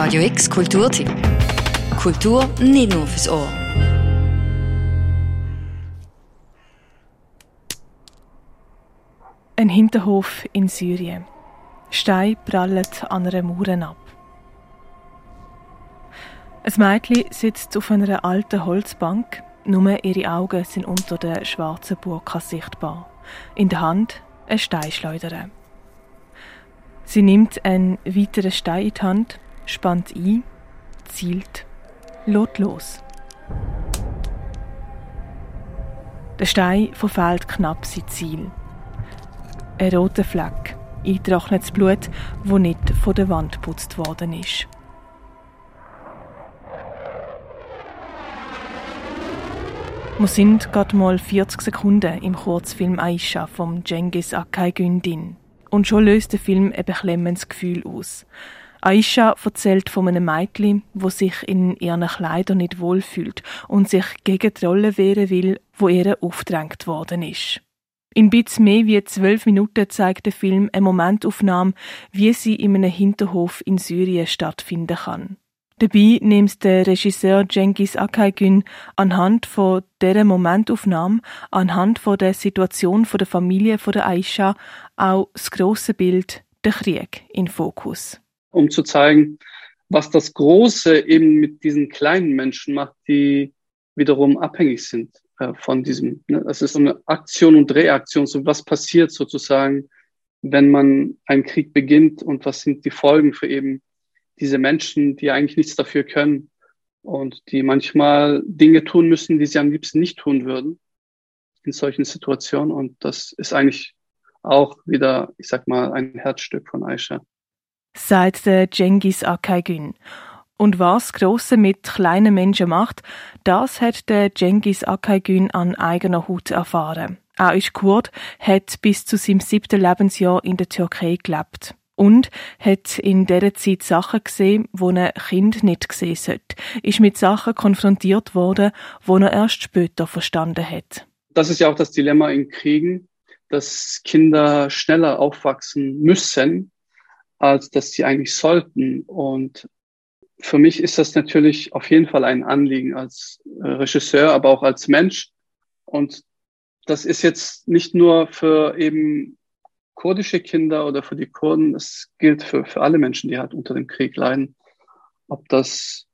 Radio X Kulturtipp. Kultur nicht nur fürs Ohr. Ein Hinterhof in Syrien. Steine prallen an einer Mauer ab. Ein Mädchen sitzt auf einer alten Holzbank. Nur ihre Augen sind unter der schwarzen Burka sichtbar. In der Hand ein Steinschleuder. Sie nimmt einen weiteren Stein in die Hand, spannt ein, zielt, lässt los. Der Stein verfehlt knapp sein Ziel. Ein roter Fleck, eingetrocknetes Blut, wo nicht von der Wand geputzt worden ist. Wir sind gerade mal 40 Sekunden im Kurzfilm Aisha vom Cengiz Akay Gündin. Und schon löst der Film ein beklemmendes Gefühl aus. Aisha erzählt von einem Mädchen, wo sich in ihren Kleidern nicht wohlfühlt und sich gegen die Rolle wehren will, wo ihr aufgedrängt worden ist. In bits mehr wie zwölf Minuten zeigt der Film eine Momentaufnahme, wie sie in einem Hinterhof in Syrien stattfinden kann. Dabei nimmt der Regisseur Cengiz Akaygün anhand von dieser Momentaufnahme, anhand von der Situation der Familie der Aisha auch das große Bild, der Krieg, in Fokus. Um zu zeigen, was das Große eben mit diesen kleinen Menschen macht, die wiederum abhängig sind äh, von diesem. Ne? Das ist so eine Aktion und Reaktion, so was passiert sozusagen, wenn man einen Krieg beginnt und was sind die Folgen für eben diese Menschen, die eigentlich nichts dafür können und die manchmal Dinge tun müssen, die sie am liebsten nicht tun würden in solchen Situationen. Und das ist eigentlich auch wieder, ich sag mal, ein Herzstück von Aisha. Sagt der Cengiz Akaygün. Und was Grosse mit kleinen Menschen macht, das hat der Cengiz Akaygün an eigener Haut erfahren. Er ist Kurd, hat bis zu seinem siebten Lebensjahr in der Türkei gelebt und hat in dieser Zeit Sachen gesehen, wo ein Kind nicht gesehen sollte. Ist mit Sachen konfrontiert worden, wo er erst später verstanden hat. Das ist ja auch das Dilemma in Kriegen, dass Kinder schneller aufwachsen müssen, als dass sie eigentlich sollten. Und für mich ist das natürlich auf jeden Fall ein Anliegen als äh, Regisseur, aber auch als Mensch. Und das ist jetzt nicht nur für eben kurdische Kinder oder für die Kurden, es gilt für, für alle Menschen, die halt unter dem Krieg leiden. Ob das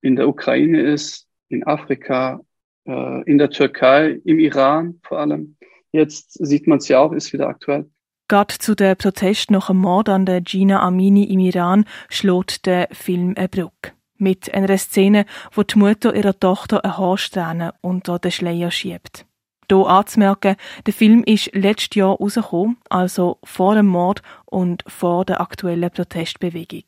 in der Ukraine ist, in Afrika, äh, in der Türkei, im Iran vor allem. Jetzt sieht man es ja auch, ist wieder aktuell. Gerade zu der Protest nach dem Mord an der Gina Amini im Iran schlägt der Film eine Brücke. Mit einer Szene, wo die Mutter ihrer Tochter eine Haarsträhne unter den Schleier schiebt. Hier anzumerken, der Film ist letztes Jahr rausgekommen, also vor dem Mord und vor der aktuellen Protestbewegung.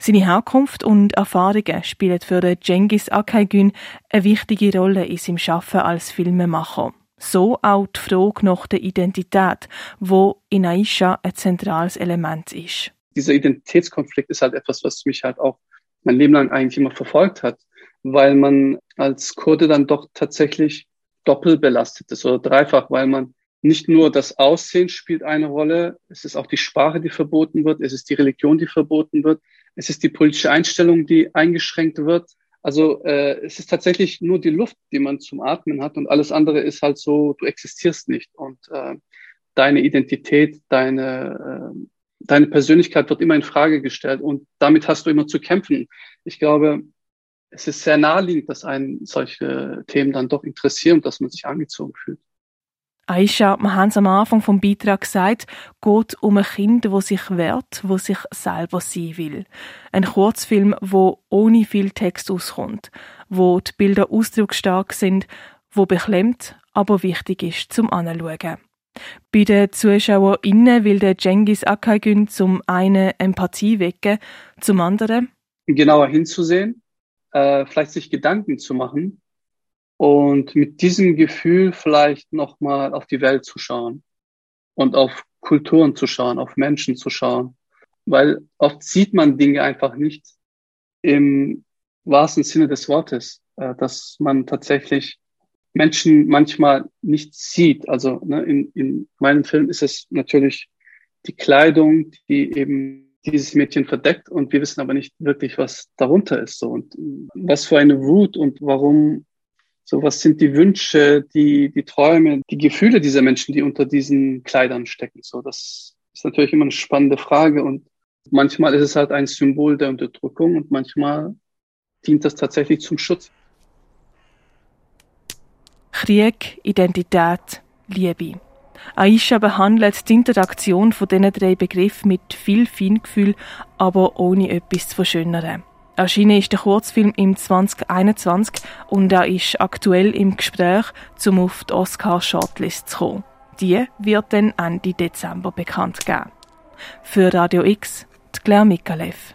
Seine Herkunft und Erfahrungen spielen für den Cengiz Akaygün eine wichtige Rolle in seinem Schaffen als Filmemacher. So auch die Frage nach der Identität, wo in Aisha ein zentrales Element ist. Dieser Identitätskonflikt ist halt etwas, was mich halt auch mein Leben lang eigentlich immer verfolgt hat weil man als Kurde dann doch tatsächlich doppelt belastet ist oder dreifach, weil man nicht nur das Aussehen spielt eine Rolle, es ist auch die Sprache, die verboten wird, es ist die Religion, die verboten wird, es ist die politische Einstellung, die eingeschränkt wird. Also äh, es ist tatsächlich nur die Luft, die man zum Atmen hat und alles andere ist halt so, du existierst nicht und äh, deine Identität, deine, äh, deine Persönlichkeit wird immer in Frage gestellt und damit hast du immer zu kämpfen. Ich glaube, es ist sehr naheliegend, dass einen solche Themen dann doch interessieren und dass man sich angezogen fühlt. Aisha, wir haben es am Anfang vom Beitrag gesagt, geht um ein Kind, wo sich wehrt, wo sich selber sein will. Ein Kurzfilm, wo ohne viel Text auskommt, wo die Bilder ausdrucksstark sind, wo beklemmt, aber wichtig ist zum Anschauen. Bei den ZuschauerInnen will der Cengiz Akaygün zum einen Empathie wecken, zum anderen genauer hinzusehen äh, vielleicht sich Gedanken zu machen und mit diesem Gefühl vielleicht nochmal auf die Welt zu schauen und auf Kulturen zu schauen, auf Menschen zu schauen. Weil oft sieht man Dinge einfach nicht im wahrsten Sinne des Wortes, äh, dass man tatsächlich Menschen manchmal nicht sieht. Also ne, in, in meinem Film ist es natürlich die Kleidung, die eben dieses Mädchen verdeckt und wir wissen aber nicht wirklich, was darunter ist. So und was für eine Wut und warum, so was sind die Wünsche, die, die Träume, die Gefühle dieser Menschen, die unter diesen Kleidern stecken. So, das ist natürlich immer eine spannende Frage und manchmal ist es halt ein Symbol der Unterdrückung und manchmal dient das tatsächlich zum Schutz. Krieg, Identität, Liebe. Aisha behandelt die Interaktion von diesen drei Begriffen mit viel Feingefühl, aber ohne etwas zu verschönern. Erschienen ist der Kurzfilm im 2021 und er ist aktuell im Gespräch, um auf die Oscar-Shortlist zu kommen. Die wird dann Ende Dezember bekannt geben. Für Radio X, die Claire Mikalev.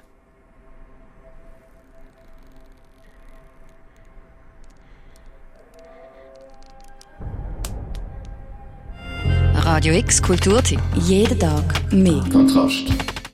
Radio X Kulturtipp. Jeden Tag mehr. Kontrast.